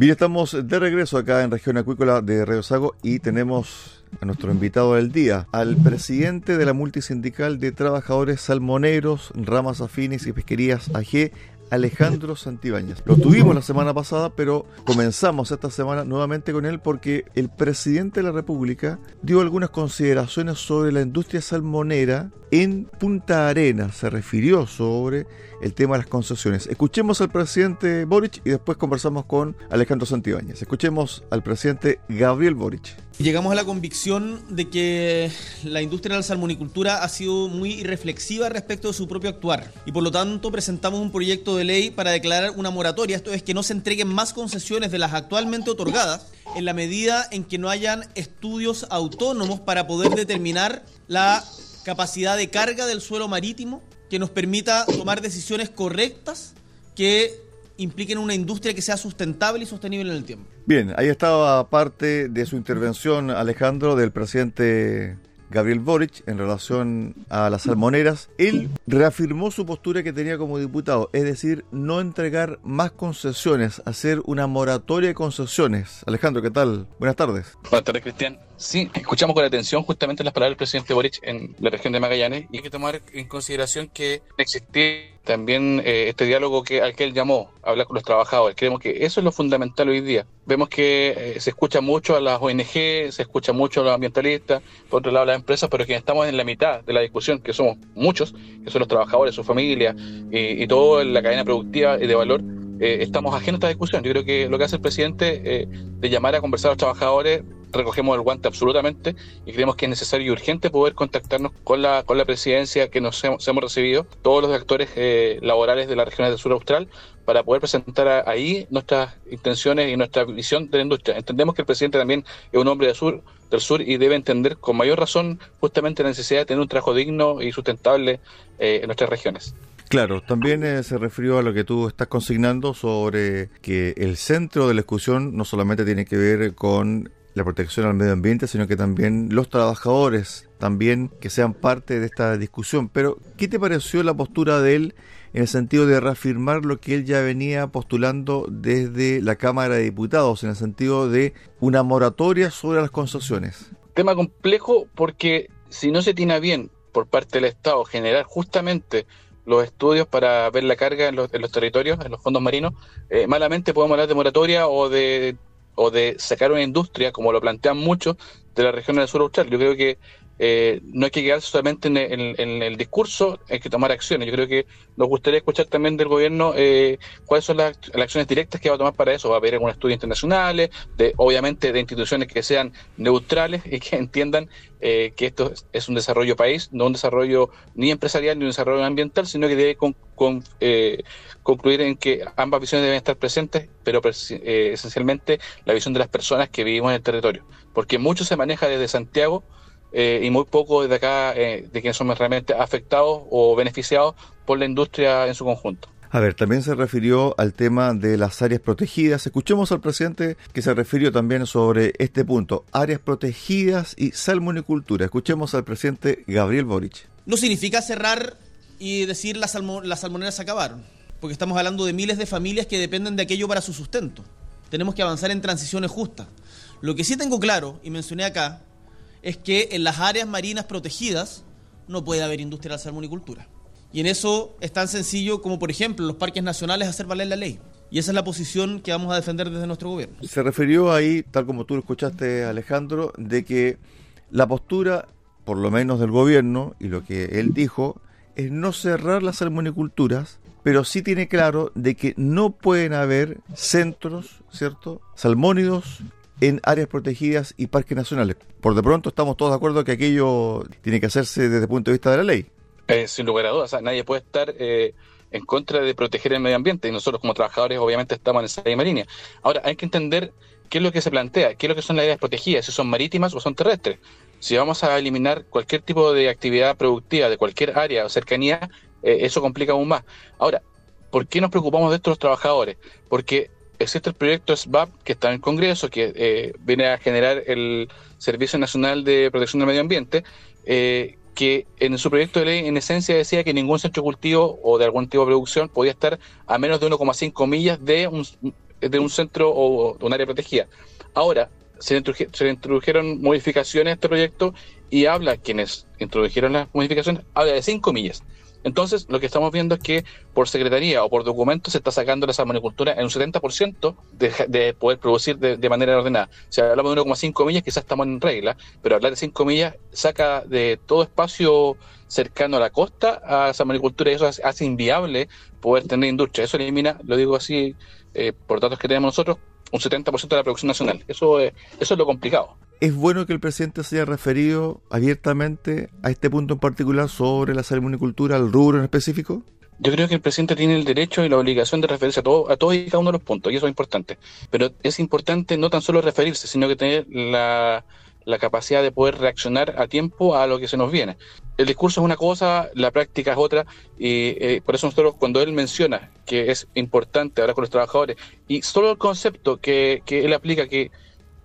Bien, estamos de regreso acá en Región Acuícola de Río Sago y tenemos a nuestro invitado del día, al presidente de la multisindical de trabajadores salmoneros, ramas afines y pesquerías AG, Alejandro Santibáñez. Lo tuvimos la semana pasada, pero comenzamos esta semana nuevamente con él porque el presidente de la República dio algunas consideraciones sobre la industria salmonera en Punta Arena. Se refirió sobre el tema de las concesiones. Escuchemos al presidente Boric y después conversamos con Alejandro Santibáñez. Escuchemos al presidente Gabriel Boric. Llegamos a la convicción de que la industria de la salmonicultura ha sido muy irreflexiva respecto de su propio actuar y por lo tanto presentamos un proyecto de ley para declarar una moratoria, esto es que no se entreguen más concesiones de las actualmente otorgadas en la medida en que no hayan estudios autónomos para poder determinar la capacidad de carga del suelo marítimo que nos permita tomar decisiones correctas que impliquen una industria que sea sustentable y sostenible en el tiempo. Bien, ahí estaba parte de su intervención, Alejandro, del presidente Gabriel Boric en relación a las salmoneras. Él reafirmó su postura que tenía como diputado, es decir, no entregar más concesiones, hacer una moratoria de concesiones. Alejandro, ¿qué tal? Buenas tardes. Buenas tardes, Cristian. Sí, escuchamos con atención justamente las palabras del presidente Boric en la región de Magallanes y hay que tomar en consideración que existe también eh, este diálogo que al que él llamó, hablar con los trabajadores. Creemos que eso es lo fundamental hoy día. Vemos que eh, se escucha mucho a las ONG, se escucha mucho a los ambientalistas, por otro lado a las empresas, pero quienes estamos en la mitad de la discusión, que somos muchos, que son los trabajadores, su familia y, y toda la cadena productiva y de valor, eh, estamos ajenos a esta discusión. Yo creo que lo que hace el presidente de llamar a conversar a los trabajadores recogemos el guante absolutamente y creemos que es necesario y urgente poder contactarnos con la, con la presidencia que nos hemos, recibido, todos los actores eh, laborales de las regiones del sur austral, para poder presentar ahí nuestras intenciones y nuestra visión de la industria. Entendemos que el presidente también es un hombre del sur, del sur y debe entender con mayor razón justamente la necesidad de tener un trabajo digno y sustentable eh, en nuestras regiones. Claro, también eh, se refirió a lo que tú estás consignando sobre que el centro de la discusión no solamente tiene que ver con la protección al medio ambiente, sino que también los trabajadores también que sean parte de esta discusión. Pero, ¿qué te pareció la postura de él en el sentido de reafirmar lo que él ya venía postulando desde la Cámara de Diputados, en el sentido de una moratoria sobre las concesiones? Tema complejo porque si no se tiene bien por parte del Estado generar justamente los estudios para ver la carga en los, territorios, en los fondos marinos, eh, malamente podemos hablar de moratoria o de o de sacar una industria, como lo plantean muchos, de la región del sur austral. Yo creo que eh, no hay que quedarse solamente en el, discurso, hay que tomar acciones. Yo creo que nos gustaría escuchar también del gobierno eh, cuáles son las, acciones directas que va a tomar para eso. Va a haber algún estudios internacionales, de, obviamente de instituciones que sean neutrales y que entiendan eh, que esto es un desarrollo país, no un desarrollo ni empresarial ni un desarrollo ambiental, sino que debe con, concluir en que ambas visiones deben estar presentes, pero esencialmente la visión de las personas que vivimos en el territorio. Porque mucho se maneja desde Santiago eh, y muy poco de acá eh, de quienes somos realmente afectados o beneficiados por la industria en su conjunto. A ver, también se refirió al tema de las áreas protegidas. Escuchemos al presidente que se refirió también sobre este punto, áreas protegidas y salmonicultura. Escuchemos al presidente Gabriel Boric. No significa cerrar y decir las, las salmoneras se acabaron, porque estamos hablando de miles de familias que dependen de aquello para su sustento. Tenemos que avanzar en transiciones justas. Lo que sí tengo claro, y mencioné acá, es que en las áreas marinas protegidas no puede haber industria de la salmonicultura. Y en eso es tan sencillo como, por ejemplo, los parques nacionales hacer valer la ley. Y esa es la posición que vamos a defender desde nuestro gobierno. Se refirió ahí, tal como tú lo escuchaste, Alejandro, de que la postura, por lo menos del gobierno, y lo que él dijo, es no cerrar las salmoniculturas, pero sí tiene claro de que no pueden haber centros, ¿cierto?, salmónidos en áreas protegidas y parques nacionales. Por de pronto estamos todos de acuerdo que aquello tiene que hacerse desde el punto de vista de la ley. Eh, sin lugar a dudas, nadie puede estar eh, en contra de proteger el medio ambiente y nosotros como trabajadores obviamente estamos en esa misma línea. Ahora, hay que entender qué es lo que se plantea, qué es lo que son las áreas protegidas, si son marítimas o son terrestres. Si vamos a eliminar cualquier tipo de actividad productiva de cualquier área o cercanía, eh, eso complica aún más. Ahora, ¿por qué nos preocupamos de estos trabajadores? Porque existe el proyecto SBAP que está en el Congreso, que eh, viene a generar el Servicio Nacional de Protección del Medio Ambiente, eh, que en su proyecto de ley en esencia decía que ningún centro de cultivo o de algún tipo de producción podía estar a menos de 1,5 millas de un, de un centro o un área protegida. Ahora, se, se introdujeron modificaciones a este proyecto y habla, quienes introdujeron las modificaciones, habla de 5 millas. Entonces, lo que estamos viendo es que por secretaría o por documento se está sacando la salmonicultura en un 70% de, de poder producir de, manera ordenada. Sea, hablamos de 1,5 millas, quizás estamos en regla, pero hablar de 5 millas saca de todo espacio cercano a la costa a salmonicultura y eso hace, inviable poder tener industria. Eso elimina, lo digo así eh, por datos que tenemos nosotros, un 70% de la producción nacional. Eso, eso es lo complicado. ¿Es bueno que el presidente se haya referido abiertamente a este punto en particular sobre la salmonicultura, al rubro en específico? Yo creo que el presidente tiene el derecho y la obligación de referirse a, a todos y cada uno de los puntos, y eso es importante. Pero es importante no tan solo referirse, sino que tener la, capacidad de poder reaccionar a tiempo a lo que se nos viene. El discurso es una cosa, la práctica es otra, y eh, por eso nosotros cuando él menciona que es importante hablar con los trabajadores, y solo el concepto que, que él aplica que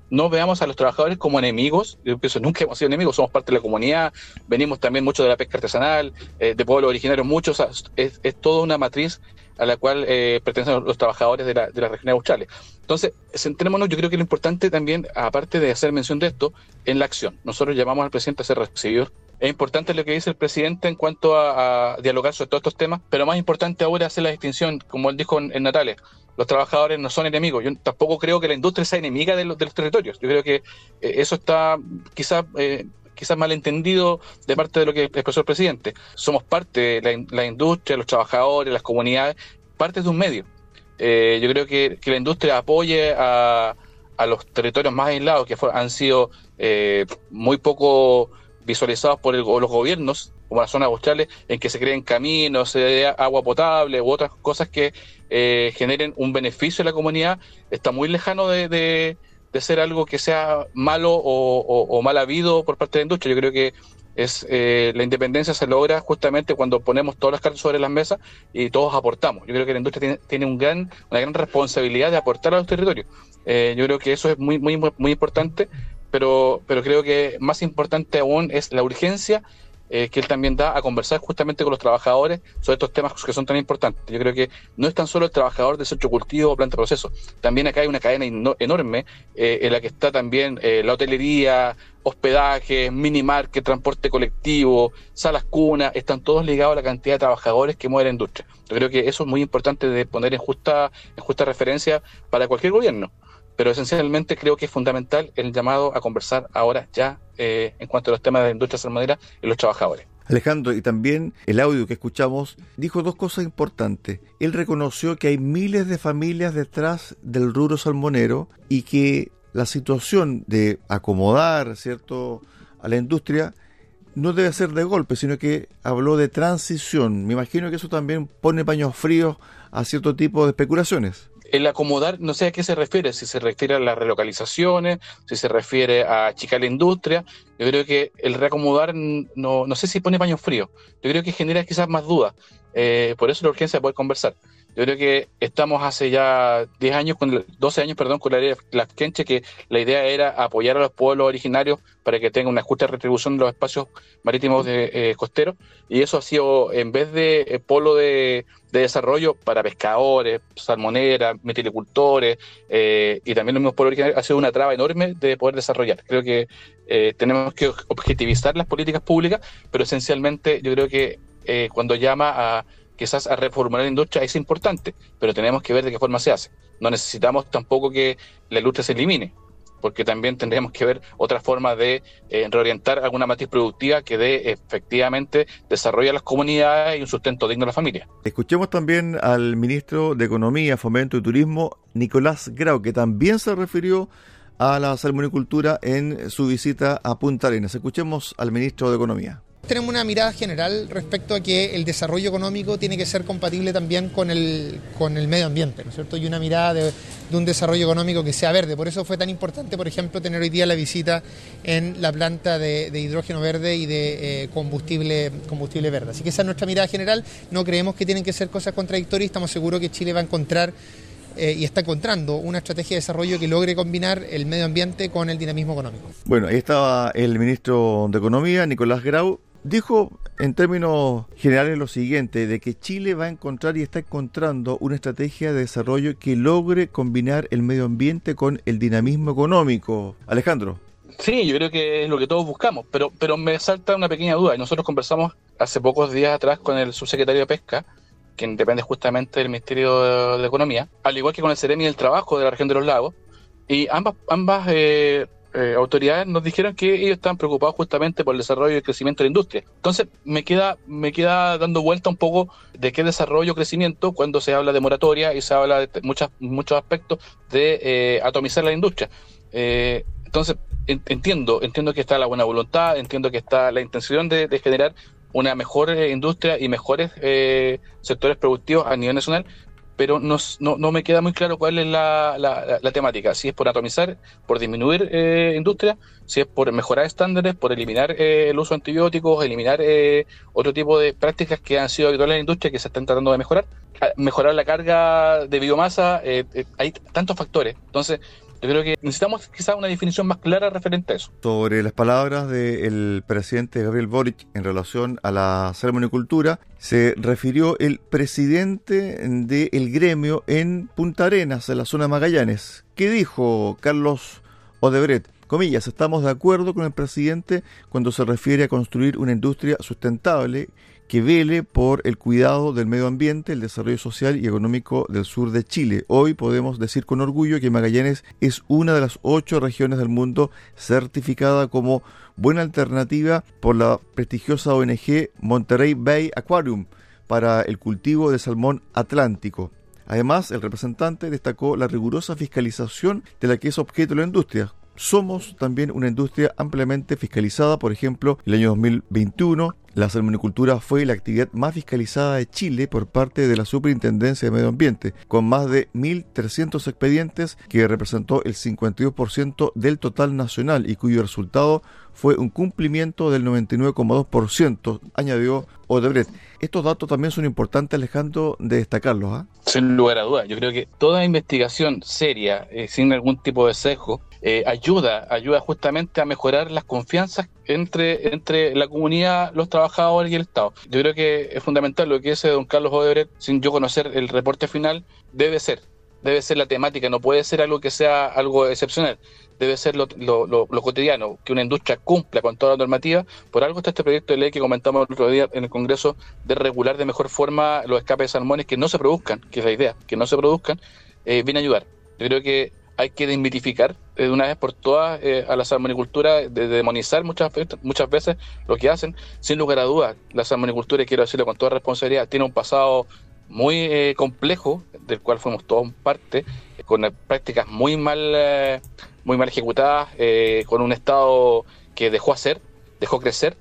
no veamos a los trabajadores como enemigos. Yo pienso, nunca hemos sido enemigos, somos parte de la comunidad, venimos también mucho de la pesca artesanal, eh, de pueblos originarios muchos, es, toda una matriz a la cual eh, pertenecen los trabajadores de la, de la región australes. Entonces, centrémonos, yo creo que lo importante también, aparte de hacer mención de esto, en la acción. Nosotros llamamos al presidente a ser recibido. Es importante lo que dice el presidente en cuanto a, dialogar sobre todos estos temas, pero más importante ahora es hacer la distinción, como él dijo en, Natales, los trabajadores no son enemigos. Yo tampoco creo que la industria sea enemiga de los, territorios. Yo creo que eh, eso está quizás eh, quizás malentendido de parte de lo que expresó el presidente. Somos parte de la, industria, los trabajadores, las comunidades, parte de un medio. Eh, yo creo que, la industria apoye a, los territorios más aislados que han sido muy poco visualizados por los gobiernos como las zonas australes, en que se creen caminos, se dé agua potable u otras cosas que eh, generen un beneficio a la comunidad, está muy lejano de, de, ser algo que sea malo o, mal habido por parte de la industria. Yo creo que es eh, la independencia se logra justamente cuando ponemos todas las cartas sobre las mesas y todos aportamos. Yo creo que la industria tiene, tiene un gran, una gran responsabilidad de aportar a los territorios. Eh, yo creo que eso es muy, muy, muy importante, pero, pero creo que más importante aún es la urgencia eh, que él también da a conversar justamente con los trabajadores sobre estos temas que son tan importantes. Yo creo que no es tan solo el trabajador de centro cultivo o planta de proceso, también acá hay una cadena enorme eh, en la que está también eh, la hotelería, hospedaje, minimarket, transporte colectivo, salas cunas, están todos ligados a la cantidad de trabajadores que mueve la industria. Yo creo que eso es muy importante de poner en justa, en justa referencia para cualquier gobierno pero esencialmente creo que es fundamental el llamado a conversar ahora ya eh, en cuanto a los temas de la industria salmonera y los trabajadores. Alejandro, y también el audio que escuchamos dijo dos cosas importantes. Él reconoció que hay miles de familias detrás del rubro salmonero y que la situación de acomodar, ¿cierto?, a la industria no debe ser de golpe, sino que habló de transición. Me imagino que eso también pone paños fríos a cierto tipo de especulaciones el acomodar, no sé a qué se refiere, si se refiere a las relocalizaciones, si se refiere a achicar la industria. Yo creo que el reacomodar no, no sé si pone paños fríos. Yo creo que genera quizás más dudas. Eh, por eso la urgencia de poder conversar. Yo creo que estamos hace ya 10 años, con, 12 años, perdón, con la ley de Kenche, que la idea era apoyar a los pueblos originarios para que tengan una justa retribución de los espacios marítimos de, eh, costeros. Y eso ha sido, en vez de eh, polo de, desarrollo para pescadores, salmoneras, metilicultores eh, y también los mismos pueblos originarios, ha sido una traba enorme de poder desarrollar. Creo que tenemos que objetivizar las políticas públicas, pero esencialmente yo creo que cuando llama a quizás a reformular la industria es importante, pero tenemos que ver de qué forma se hace. No necesitamos tampoco que la industria se elimine, porque también tendríamos que ver otra forma de eh, reorientar alguna matriz productiva que dé efectivamente desarrollo a las comunidades y un sustento digno a la familia. Escuchemos también al ministro de Economía, Fomento y Turismo, Nicolás Grau, que también se refirió a la salmonicultura en su visita a Punta Arenas. Escuchemos al ministro de Economía. Tenemos una mirada general respecto a que el desarrollo económico tiene que ser compatible también con el, con el medio ambiente, ¿no es cierto? Y una mirada de, un desarrollo económico que sea verde. Por eso fue tan importante, por ejemplo, tener hoy día la visita en la planta de, hidrógeno verde y de eh, combustible, combustible verde. Así que esa es nuestra mirada general. No creemos que tienen que ser cosas contradictorias. Estamos seguros que Chile va a encontrar eh, y está encontrando una estrategia de desarrollo que logre combinar el medio ambiente con el dinamismo económico. Bueno, ahí estaba el ministro de Economía, Nicolás Grau, Dijo en términos generales lo siguiente, de que Chile va a encontrar y está encontrando una estrategia de desarrollo que logre combinar el medio ambiente con el dinamismo económico. Alejandro. Sí, yo creo que es lo que todos buscamos, pero, pero me salta una pequeña duda. Nosotros conversamos hace pocos días atrás con el subsecretario de Pesca, quien depende justamente del Ministerio de, Economía, al igual que con el Ceremi del Trabajo de la región de los lagos, y ambas, ambas eh, eh, autoridades nos dijeron que ellos estaban preocupados justamente por el desarrollo y el crecimiento de la industria. Entonces me queda, me queda dando vuelta un poco de qué desarrollo crecimiento cuando se habla de moratoria y se habla de muchas, muchos aspectos de eh, atomizar la industria. Eh, entonces entiendo, entiendo que está la buena voluntad, entiendo que está la intención de generar una mejor industria y mejores sectores productivos a nivel nacional, pero no, no, me queda muy claro cuál es la, la, temática, si es por atomizar, por disminuir eh, industria, si es por mejorar estándares, por eliminar eh, el uso de antibióticos, eliminar eh, otro tipo de prácticas que han sido habituales en la industria que se están tratando de mejorar, mejorar la carga de biomasa, hay tantos factores. Entonces, creo que necesitamos quizás una definición más clara referente a eso. Sobre las palabras del presidente Gabriel Boric en relación a la salmonicultura, se refirió el presidente del gremio en Punta Arenas, en la zona de Magallanes. ¿Qué dijo Carlos Odebrecht? Comillas, estamos de acuerdo con el presidente cuando se refiere a construir una industria sustentable que vele por el cuidado del medio ambiente, el desarrollo social y económico del sur de Chile. Hoy podemos decir con orgullo que Magallanes es una de las ocho regiones del mundo certificada como buena alternativa por la prestigiosa ONG Monterey Bay Aquarium para el cultivo de salmón atlántico. Además, el representante destacó la rigurosa fiscalización de la que es objeto la industria, somos también una industria ampliamente fiscalizada. Por ejemplo, el año 2021 la salmonicultura fue la actividad más fiscalizada de Chile por parte de la Superintendencia de Medio Ambiente, con más de 1.300 expedientes que representó el 52% del total nacional y cuyo resultado fue un cumplimiento del 99,2%, añadió Odebrecht. Estos datos también son importantes, Alejandro, de destacarlos. ¿ah? Sin lugar a dudas. Yo creo que toda investigación seria, eh, sin algún tipo de sesgo, eh, ayuda, ayuda justamente a mejorar las confianzas entre, entre la comunidad, los trabajadores y el Estado. Yo creo que es fundamental lo que dice don Carlos Odebrecht, sin yo conocer el reporte final, debe ser, debe ser la temática, no puede ser algo que sea algo excepcional, debe ser lo, cotidiano, que una industria cumpla con toda la normativa. Por algo está este proyecto de ley que comentamos el otro día en el Congreso de regular de mejor forma los escapes de salmones que no se produzcan, que es la idea, que no se produzcan, eh, viene a ayudar. Yo creo que hay que desmitificar de una vez por todas eh, a la salmonicultura, de, demonizar muchas, muchas veces lo que hacen. Sin lugar a dudas, la salmonicultura, y quiero decirlo con toda responsabilidad, tiene un pasado muy eh, complejo, del cual fuimos todos parte, con prácticas muy mal, eh, muy mal ejecutadas, con un Estado que dejó hacer, dejó crecer,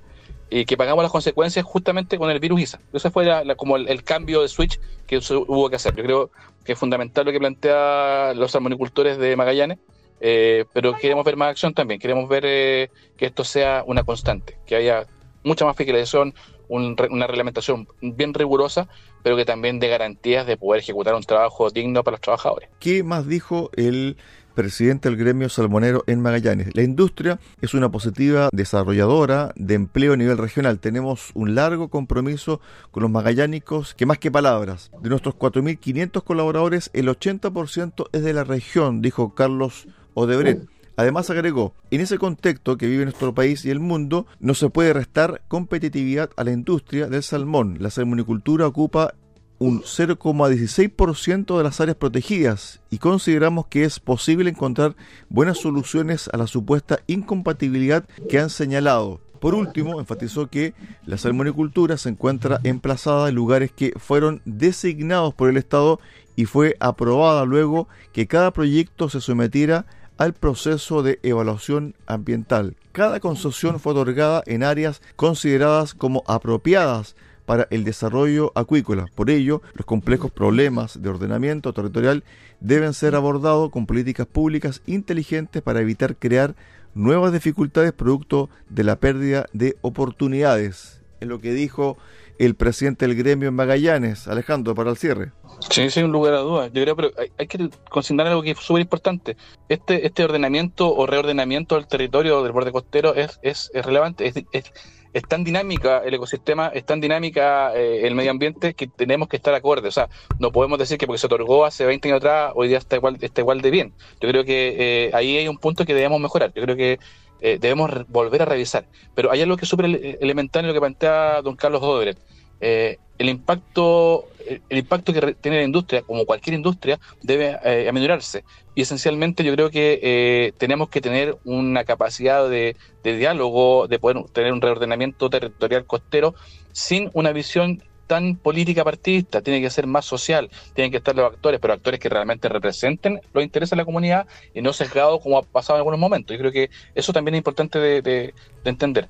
y que pagamos las consecuencias justamente con el virus ISA. Ese fue como el, cambio de switch que hubo que hacer. Yo creo que es fundamental lo que plantea los salmonicultores de Magallanes, eh, pero queremos ver más acción también. Queremos ver eh, que esto sea una constante, que haya mucha más fiscalización, una reglamentación bien rigurosa, pero que también dé garantías de poder ejecutar un trabajo digno para los trabajadores. ¿Qué más dijo el presidente del gremio salmonero en Magallanes. La industria es una positiva desarrolladora de empleo a nivel regional. Tenemos un largo compromiso con los magallánicos que más que palabras. De nuestros 4.500 colaboradores, el 80% es de la región, dijo Carlos Odebrecht. Además agregó, en ese contexto que vive nuestro país y el mundo, no se puede restar competitividad a la industria del salmón. La salmonicultura ocupa un 0,16% de las áreas protegidas y consideramos que es posible encontrar buenas soluciones a la supuesta incompatibilidad que han señalado. Por último, enfatizó que la salmonicultura se encuentra emplazada en lugares que fueron designados por el Estado y fue aprobada luego que cada proyecto se sometiera al proceso de evaluación ambiental. Cada concesión fue otorgada en áreas consideradas como apropiadas para el desarrollo acuícola. Por ello, los complejos problemas de ordenamiento territorial deben ser abordados con políticas públicas inteligentes para evitar crear nuevas dificultades producto de la pérdida de oportunidades. Es lo que dijo el presidente del gremio en Magallanes, Alejandro, para el cierre. Sí, sin lugar a dudas. Yo creo, pero hay, que consignar algo que es súper importante. Este, este ordenamiento o reordenamiento del territorio del borde costero es, es, relevante. es, es tan dinámica el ecosistema, es tan dinámica eh, el medio ambiente que tenemos que estar acorde. O sea, no podemos decir que porque se otorgó hace 20 años atrás, hoy día está igual, está igual de bien. Yo creo que eh, ahí hay un punto que debemos mejorar. Yo creo que eh, debemos volver a revisar. Pero hay algo que es súper elemental en lo que plantea don Carlos Odebrecht. el impacto el impacto que tiene la industria, como cualquier industria, debe eh. Y esencialmente yo creo que eh, tenemos que tener una capacidad de, diálogo, de poder tener un reordenamiento territorial costero sin una visión tan política partidista, tiene que ser más social, tienen que estar los actores, pero actores que realmente representen los intereses de la comunidad y no sesgados como ha pasado en algunos momentos. Yo creo que eso también es importante de entender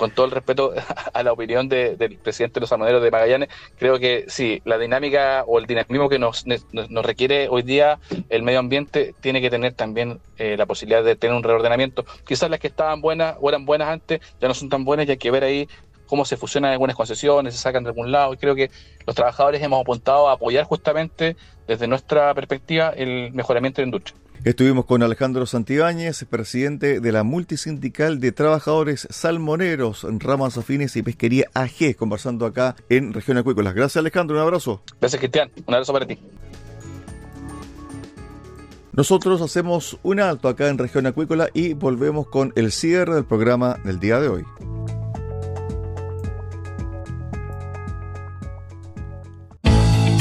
con todo el respeto a la opinión del presidente de los salmoneros de Magallanes, creo que sí, la dinámica o el dinamismo que nos, nos requiere hoy día el medio ambiente tiene que tener también eh, la posibilidad de tener un reordenamiento. Quizás las que estaban buenas o eran buenas antes ya no son tan buenas y hay que ver ahí cómo se fusionan algunas concesiones, se sacan de algún lado. Y creo que los trabajadores hemos apuntado a apoyar justamente desde nuestra perspectiva el mejoramiento de la industria. Estuvimos con Alejandro Santibáñez, presidente de la Multisindical de Trabajadores Salmoneros, Ramas Afines y Pesquería AG, conversando acá en Región Acuícolas. Gracias Alejandro, un abrazo. Gracias Cristian, un abrazo para ti. Nosotros hacemos un alto acá en Región Acuícola y volvemos con el cierre del programa del día de hoy.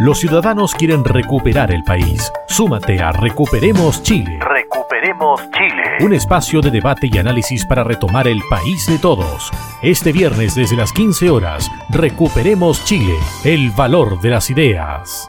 Los ciudadanos quieren recuperar el país. Súmate a Recuperemos Chile. Recuperemos Chile. Un espacio de debate y análisis para retomar el país de todos. Este viernes desde las 15 horas, Recuperemos Chile, el valor de las ideas.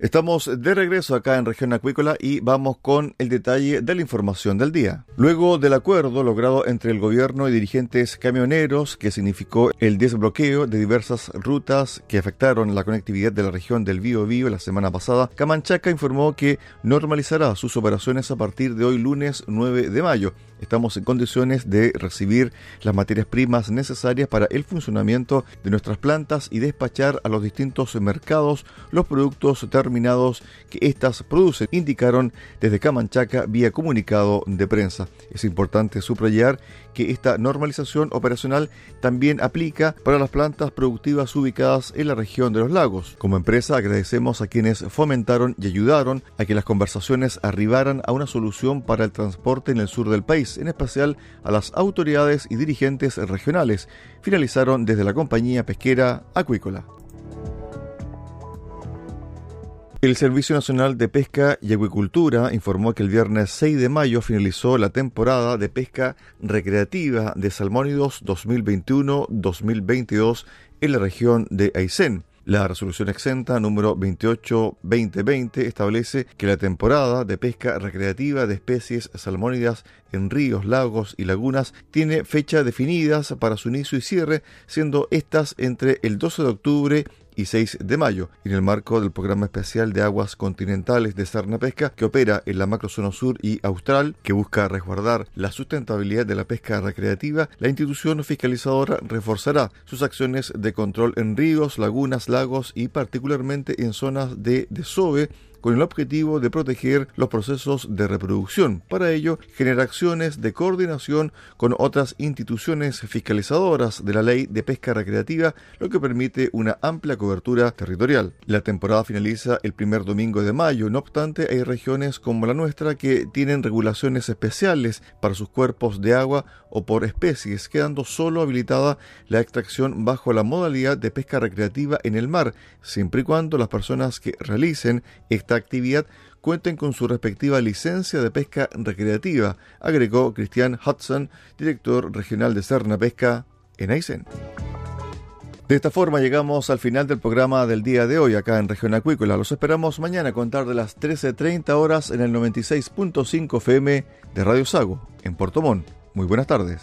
Estamos de regreso acá en región acuícola y vamos con el detalle de la información del día. Luego del acuerdo logrado entre el gobierno y dirigentes camioneros que significó el desbloqueo de diversas rutas que afectaron la conectividad de la región del Bío Bío la semana pasada, Camanchaca informó que normalizará sus operaciones a partir de hoy lunes 9 de mayo. Estamos en condiciones de recibir las materias primas necesarias para el funcionamiento de nuestras plantas y despachar a los distintos mercados los productos terminados que éstas producen, indicaron desde Camanchaca vía comunicado de prensa. Es importante subrayar que esta normalización operacional también aplica para las plantas productivas ubicadas en la región de los lagos. Como empresa agradecemos a quienes fomentaron y ayudaron a que las conversaciones arribaran a una solución para el transporte en el sur del país, en especial a las autoridades y dirigentes regionales, finalizaron desde la compañía pesquera acuícola. El Servicio Nacional de Pesca y Acuicultura informó que el viernes 6 de mayo finalizó la temporada de pesca recreativa de salmónidos 2021-2022 en la región de Aysén. La resolución exenta número 28-2020 establece que la temporada de pesca recreativa de especies salmónidas en ríos, lagos y lagunas tiene fecha definidas para su inicio y cierre, siendo estas entre el 12 de octubre y 6 de mayo, en el marco del Programa Especial de Aguas Continentales de Serna Pesca, que opera en la macrozona sur y austral, que busca resguardar la sustentabilidad de la pesca recreativa, la institución fiscalizadora reforzará sus acciones de control en ríos, lagunas, lagos y particularmente en zonas de desove con el objetivo de proteger los procesos de reproducción. Para ello, genera acciones de coordinación con otras instituciones fiscalizadoras de la ley de pesca recreativa, lo que permite una amplia cobertura territorial. La temporada finaliza el primer domingo de mayo, no obstante hay regiones como la nuestra que tienen regulaciones especiales para sus cuerpos de agua o por especies, quedando solo habilitada la extracción bajo la modalidad de pesca recreativa en el mar, siempre y cuando las personas que realicen esta actividad cuenten con su respectiva licencia de pesca recreativa, agregó Cristian Hudson, director regional de Serna Pesca en Aysén. De esta forma llegamos al final del programa del día de hoy acá en Región Acuícola. Los esperamos mañana a contar de las 13.30 horas en el 96.5 FM de Radio Sago, en Puerto Montt. Muy buenas tardes.